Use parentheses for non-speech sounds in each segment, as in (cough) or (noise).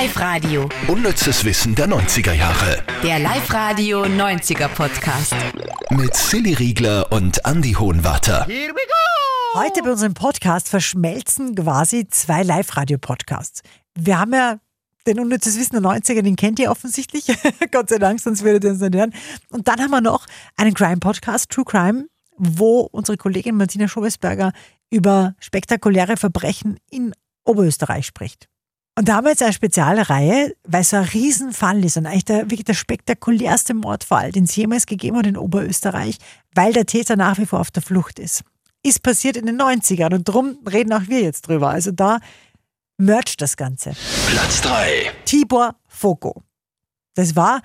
Live-Radio. Unnützes Wissen der 90er Jahre. Der Live-Radio 90er Podcast. Mit Silly Riegler und Andy Hohenwarter. Heute bei unserem Podcast verschmelzen quasi zwei Live-Radio-Podcasts. Wir haben ja den Unnützes Wissen der 90er, den kennt ihr offensichtlich. (laughs) Gott sei Dank, sonst würdet ihr uns nicht hören. Und dann haben wir noch einen Crime-Podcast, True Crime, wo unsere Kollegin Martina Schobesberger über spektakuläre Verbrechen in Oberösterreich spricht. Und da haben wir jetzt eine Spezialreihe, weil es so ein Riesenfall ist und eigentlich der, wirklich der spektakulärste Mordfall, den es jemals gegeben hat in Oberösterreich, weil der Täter nach wie vor auf der Flucht ist. Ist passiert in den 90ern und darum reden auch wir jetzt drüber. Also da mercht das Ganze. Platz 3. Tibor Foko. Das war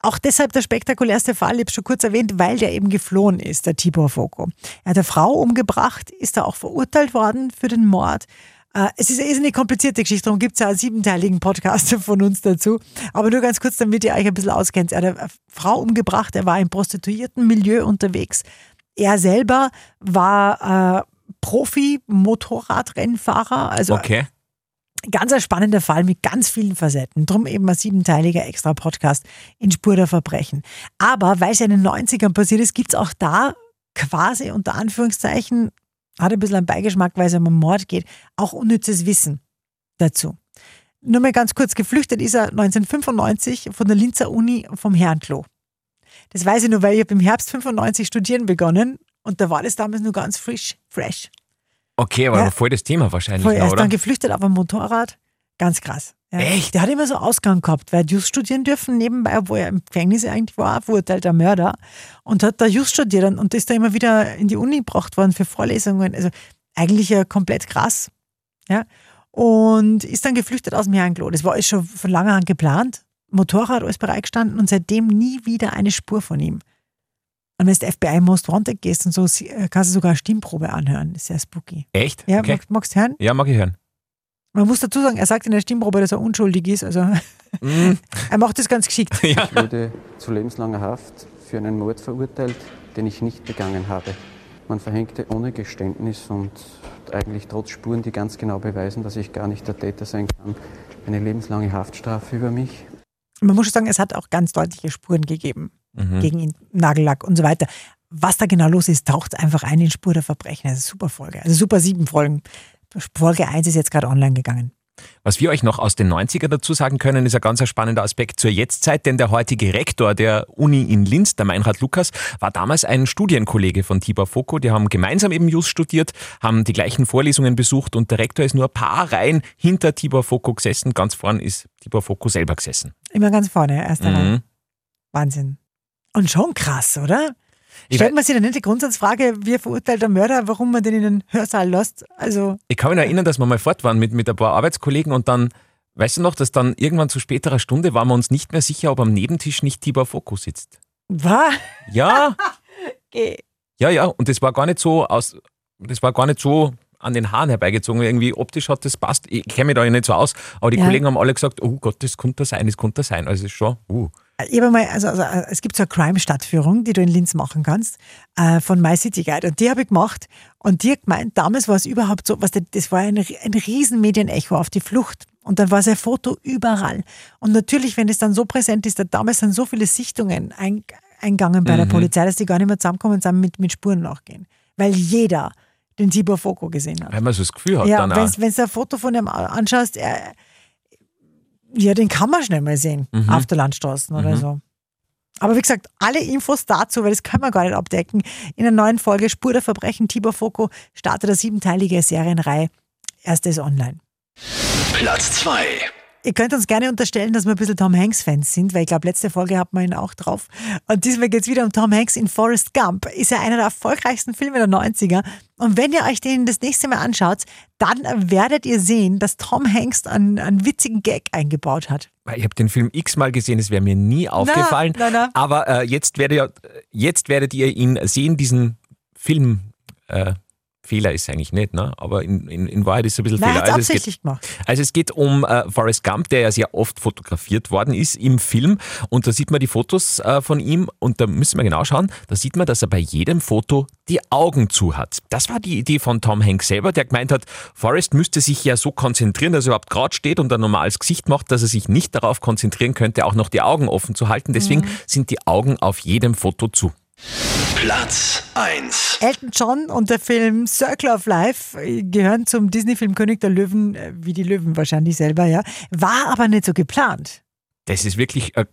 auch deshalb der spektakulärste Fall, ich habe schon kurz erwähnt, weil der eben geflohen ist, der Tibor Foko. Er hat eine Frau umgebracht, ist da auch verurteilt worden für den Mord. Äh, Es ist eine komplizierte Geschichte, darum gibt es ja einen siebenteiligen Podcast (laughs) von uns dazu. Aber nur ganz kurz, damit ihr euch ein bisschen auskennt. Er hat eine Frau umgebracht, er war im Prostituiertenmilieu unterwegs. Er selber war äh, Profi-Motorradrennfahrer, also Okay. ganz ein spannender Fall mit ganz vielen Facetten. Drum eben ein siebenteiliger extra Podcast in Spur der Verbrechen. Aber weil es ja in den 90ern passiert ist, gibt es auch da quasi unter Anführungszeichen, hat ein bisschen einen Beigeschmack, weil es um Mord geht, auch unnützes Wissen dazu. Nur mal ganz kurz, geflüchtet ist er 1995 von der Linzer Uni vom Herrenklo. Das weiß ich nur, weil ich habe im Herbst 95 studieren begonnen und da war das damals nur ganz frisch, fresh. Okay, aber Ja. voll das Thema wahrscheinlich, Voll, er ist oder? dann geflüchtet auf einem Motorrad. Ganz krass. Ja. Echt? Der hat immer so Ausgang gehabt, weil er hat Just studieren dürfen nebenbei, obwohl er im Gefängnis eigentlich war, verurteilter Mörder. Und hat da Just studiert und- ist da immer wieder in die Uni gebracht worden für Vorlesungen. Also eigentlich ja komplett krass. Ja. Und ist dann geflüchtet aus dem Herrenklo. Das war alles schon von langer Hand geplant. Motorrad alles bereitgestanden und seitdem nie wieder eine Spur von ihm. Und wenn du FBI Most Wanted gehst und so, äh, kannst du sogar eine Stimmprobe anhören. Ist sehr spooky. Echt? Ja, okay. magst, magst du hören? Ja, mag ich hören. Man muss dazu sagen, er sagt in der Stimmprobe, dass er unschuldig ist. Also Mm, (laughs) er macht das ganz geschickt. ja. Ich wurde zu lebenslanger Haft für einen Mord verurteilt, den ich nicht begangen habe. Man verhängte ohne Geständnis und eigentlich trotz Spuren, die ganz genau beweisen, dass ich gar nicht der Täter sein kann, eine lebenslange Haftstrafe über mich. Man muss schon sagen, es hat auch ganz deutliche Spuren gegeben Mhm. gegen ihn, Nagellack und so weiter. Was da genau los ist, taucht einfach ein in Spur der Verbrechen. Also super Folge. Also super sieben Folgen. Folge 1 ist jetzt gerade online gegangen. Was wir euch noch aus den 90er dazu sagen können, ist ein ganz spannender Aspekt zur Jetztzeit, denn der heutige Rektor der Uni in Linz, der Meinrad Lukas, war damals ein Studienkollege von Tibor Foko. Die haben gemeinsam eben Just studiert, haben die gleichen Vorlesungen besucht und der Rektor ist nur ein paar Reihen hinter Tibor Foko gesessen. Ganz vorn ist Tibor Foko selber gesessen. Immer ganz vorne, erster Reihe. Mhm. Wahnsinn. Und schon krass, oder? Ich Stellt man sich dann nicht die Grundsatzfrage, wie ein verurteilter Mörder, warum man den in den Hörsaal lässt? Also, Ich kann mich erinnern, dass wir mal fort waren mit, mit ein paar Arbeitskollegen und dann, weißt du noch, dass dann irgendwann zu späterer Stunde waren wir uns nicht mehr sicher, ob am Nebentisch nicht Tibor Foko sitzt. was? Ja, (laughs) Okay. ja, ja. Und das war gar nicht so aus, das war gar nicht so an den Haaren herbeigezogen. Irgendwie optisch hat das passt. Ich kenne mich da ja nicht so aus, aber die Ja. Kollegen haben alle gesagt, oh Gott, das könnte sein, das könnte sein. Also es ist schon, uh. Ich habe mal, also, also es gibt so eine Crime-Stadtführung, die du in Linz machen kannst, äh, von My City Guide. Und die habe ich gemacht. Und die hat gemeint, damals war es überhaupt so, was, das war ein, ein riesen Medienecho auf die Flucht. Und dann war sein Foto überall. Und natürlich, wenn es dann so präsent ist, da damals sind so viele Sichtungen ein, eingegangen bei der Polizei, dass die gar nicht mehr zusammenkommen und zusammen mit, mit Spuren nachgehen. Weil jeder den Tibor Foko gesehen hat. Weil man so das Gefühl hat Ja, dann auch. wenn du ein Foto von ihm anschaust, er, ja, den kann man schnell mal sehen Mhm. auf der Landstraße oder so. Aber wie gesagt, alle Infos dazu, weil das kann man gar nicht abdecken, in der neuen Folge Spur der Verbrechen, Tibor Foko startet eine siebenteilige Serienreihe. Erste ist online. Platz 2. Ihr könnt uns gerne unterstellen, dass wir ein bisschen Tom Hanks-Fans sind, weil ich glaube, letzte Folge hat man ihn auch drauf. Und diesmal geht es wieder um Tom Hanks in Forrest Gump. Ist ja einer der erfolgreichsten Filme der 90er. Und wenn ihr euch den das nächste Mal anschaut, dann werdet ihr sehen, dass Tom Hanks einen, einen witzigen Gag eingebaut hat. Ich habe den Film x-mal gesehen, es wäre mir nie aufgefallen. na, na. Aber äh, jetzt, werdet ihr, jetzt werdet ihr ihn sehen, diesen Film, äh, Fehler ist eigentlich nicht, ne? aber in, in, in Wahrheit ist es ein bisschen Nein, Fehler. Also es geht, gemacht. also es geht um äh, Forrest Gump, der ja sehr oft fotografiert worden ist im Film. Und da sieht man die Fotos äh, von ihm und da müssen wir genau schauen. Da sieht man, dass er bei jedem Foto die Augen zu hat. Das war die Idee von Tom Hanks selber, der gemeint hat, Forrest müsste sich ja so konzentrieren, dass er überhaupt gerade steht und ein normales Gesicht macht, dass er sich nicht darauf konzentrieren könnte, auch noch die Augen offen zu halten. Deswegen sind die Augen auf jedem Foto zu. Platz 1. Elton John und der Film Circle of Life gehören zum Disney-Film König der Löwen, äh, wie die Löwen wahrscheinlich selber, ja. War aber nicht so geplant. Das ist wirklich, äh,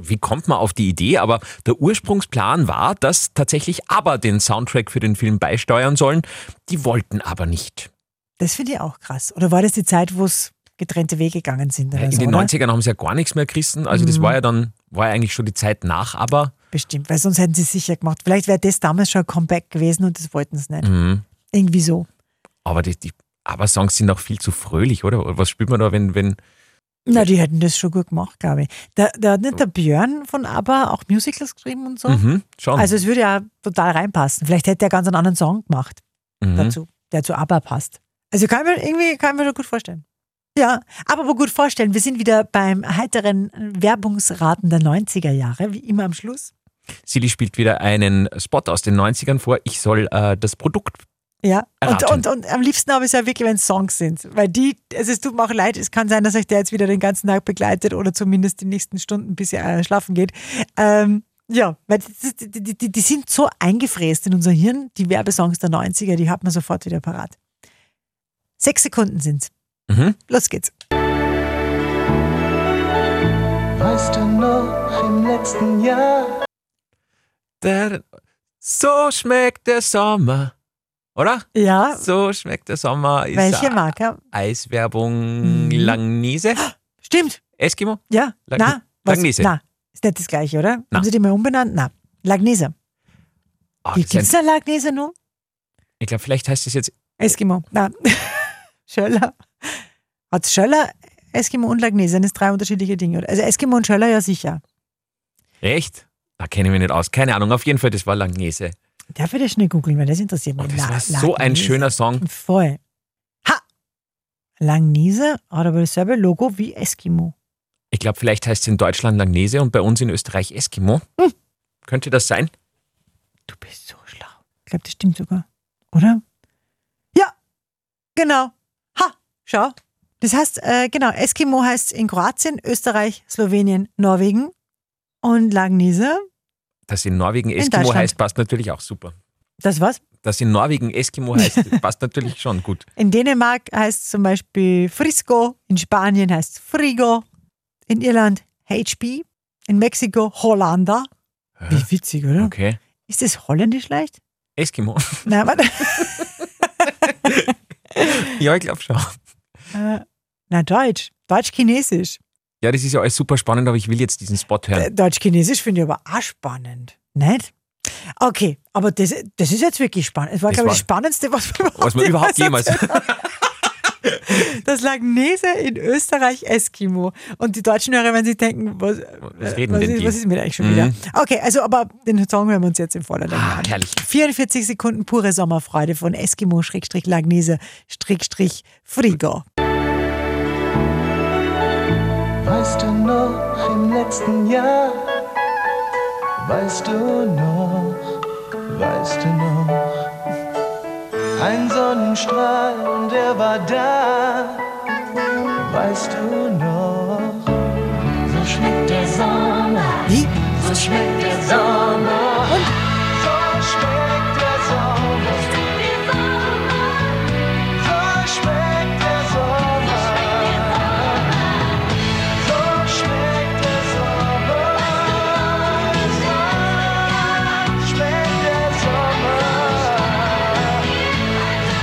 wie kommt man auf die Idee? Aber der Ursprungsplan war, dass tatsächlich aber den Soundtrack für den Film beisteuern sollen. Die wollten aber nicht. Das finde ich auch krass. Oder war das die Zeit, wo es getrennte Wege gegangen sind? Oder In so, den oder? 90ern haben sie ja gar nichts mehr gerissen. Also das war ja dann, war ja eigentlich schon die Zeit nach, aber Bestimmt, weil sonst hätten sie es sicher gemacht. Vielleicht wäre das damals schon ein Comeback gewesen und das wollten sie nicht. Mhm. Irgendwie so. Aber die, die Aber-Songs sind auch viel zu fröhlich, oder? Was spielt man da, wenn, wenn Na, die hätten das schon gut gemacht, glaube ich. Da, da hat nicht der Björn von ABBA auch Musicals geschrieben und so. mhm, schon. Also es würde ja total reinpassen. Vielleicht hätte er ganz einen anderen Song gemacht mhm. dazu, der zu ABBA passt. Also kann ich mir irgendwie kann ich mir das gut vorstellen. Ja, aber wo gut vorstellen, wir sind wieder beim heiteren Werbungsraten der 90er Jahre, wie immer am Schluss. Silly spielt wieder einen Spot aus den 90ern vor. Ich soll äh, das Produkt. Ja, und, Erraten. und, und am liebsten habe ich es ja wirklich, wenn es Songs sind. Weil die, also es tut mir auch leid, es kann sein, dass euch der jetzt wieder den ganzen Tag begleitet oder zumindest die nächsten Stunden, bis ihr äh, schlafen geht. Ähm, ja, weil die, die, die, die sind so eingefräst in unser Hirn, die Werbesongs der 90er, die hat man sofort wieder parat. Sechs Sekunden sind's. Mhm. Los geht's. Weißt du noch im letzten Jahr? Der, so schmeckt der Sommer. Oder? Ja, So schmeckt der Sommer. Ist welche Marke? Eiswerbung Mhm. Langnese? Stimmt, Eskimo? ja. Lag- na, was? Langnese. Na, ist nicht das gleiche, oder? Na. Haben sie die mal umbenannt? Na, Lagnese. Ah, Wie das ist ein- gibt's da Lagnese noch? ich glaube, vielleicht heißt es jetzt Eskimo. Na, (laughs) Schöller. Hat Schöller, Eskimo und Lagnese, sind das drei unterschiedliche Dinge. oder? Also Eskimo und Schöller ja sicher. echt? Da kenne ich mich nicht aus. Keine Ahnung. Auf jeden Fall, das war Langnese. Darf ich das schnell googeln, weil das interessiert mich. Und das La- war so ein schöner Song. Voll. Ha! Langnese hat aber dasselbe Logo wie Eskimo. Ich glaube, vielleicht heißt es in Deutschland Langnese und bei uns in Österreich Eskimo. Hm. Könnte das sein? Du bist so schlau. Ich glaube, das stimmt sogar. Oder? Ja, genau. Ha, schau. Das heißt, äh, genau, Eskimo heißt in Kroatien, Österreich, Slowenien, Norwegen. Und Lagnese, Dass in Norwegen Eskimo Deutschland. heißt, passt natürlich auch super. das was? Dass in Norwegen Eskimo (laughs) heißt, passt natürlich schon gut. In Dänemark heißt es zum Beispiel Frisco, in Spanien heißt es Frigo, in Irland HB, in Mexiko Hollander. Wie witzig, oder? Okay. Ist das holländisch leicht? Eskimo. Nein, warte. (laughs) ja, ich glaube schon. Äh, Na, Deutsch. Deutsch-Chinesisch. Ja, das ist ja alles super spannend, aber ich will jetzt diesen Spot hören. Äh, Deutsch-Chinesisch finde ich aber auch spannend. Nicht? Okay, aber das, das ist jetzt wirklich spannend. Es war, Das glaube ich, das Spannendste, was wir Was man überhaupt jemals. (laughs) Das Lagnese in Österreich Eskimo. Und die deutschen Hörer werden sich denken, was, Was reden was, denn ist, die? was ist mit eigentlich schon Mhm. wieder? Okay, also aber den Song hören wir uns jetzt in voller Länge Ah, an. herrlich. 44 Sekunden pure Sommerfreude von Eskimo-Lagnese-Frigo. Letzten Jahr? Weißt du noch? Weißt du noch? Ein Sonnenstrahl und er war da. Weißt du noch? So schmeckt der Sommer. Wie? So schmeckt der Sommer. Und so schmeckt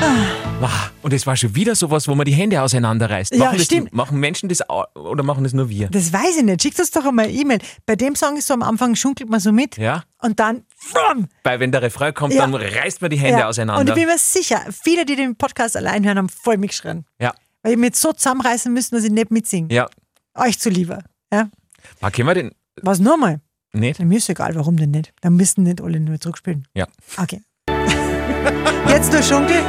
Sommer. Wah, Und es war schon wieder sowas, wo man die Hände auseinanderreißt. Ja, machen das, stimmt. Machen Menschen das oder machen das nur wir? Das weiß ich nicht. Schickt uns doch einmal eine E-Mail. Bei dem Song ist so am Anfang schunkelt man so mit Ja? und dann frum, Weil wenn der Refrain kommt, Ja. dann reißt man die Hände Ja. auseinander. Und ich bin mir sicher, viele, die den Podcast allein hören, haben voll mitgeschrien. ja, Weil ich jetzt so zusammenreißen müssen, dass ich nicht mitsingen. ja. Euch zuliebe. Ja? Ah, können wir den Was nochmal? nicht? Mir ist egal, warum denn nicht. Dann müssen nicht alle nur zurückspielen. Ja. Okay. (laughs) Jetzt nur Schunkel.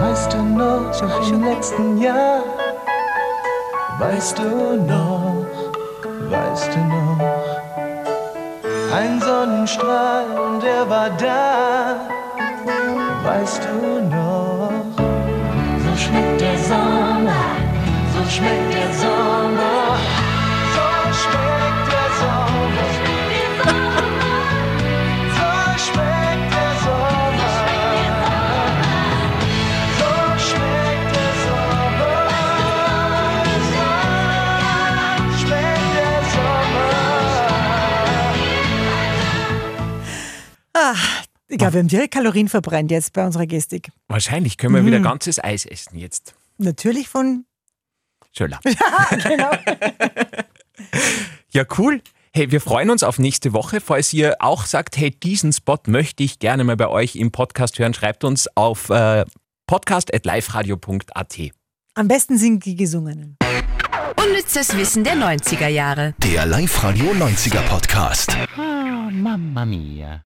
Weißt du noch im letzten Jahr? Weißt du noch? Weißt du noch? Ein Sonnenstrahl, der war da. Weißt du noch? So schmeckt der Sommer, so schmeckt der Sommer, so schmeckt glaube, wir haben direkt Kalorien verbrennt jetzt bei unserer Gestik. Wahrscheinlich können wir wieder ganzes Eis essen jetzt. Natürlich von. Schöner. (laughs) genau. (laughs) Ja, cool. Hey, wir freuen uns auf nächste Woche. Falls ihr auch sagt, hey, diesen Spot möchte ich gerne mal bei euch im Podcast hören, schreibt uns auf äh, podcast.liferadio.at. Am besten sind die gesungenen. Unnützes Wissen der 90er Jahre. Der Live-Radio 90er Podcast. Mamma mia.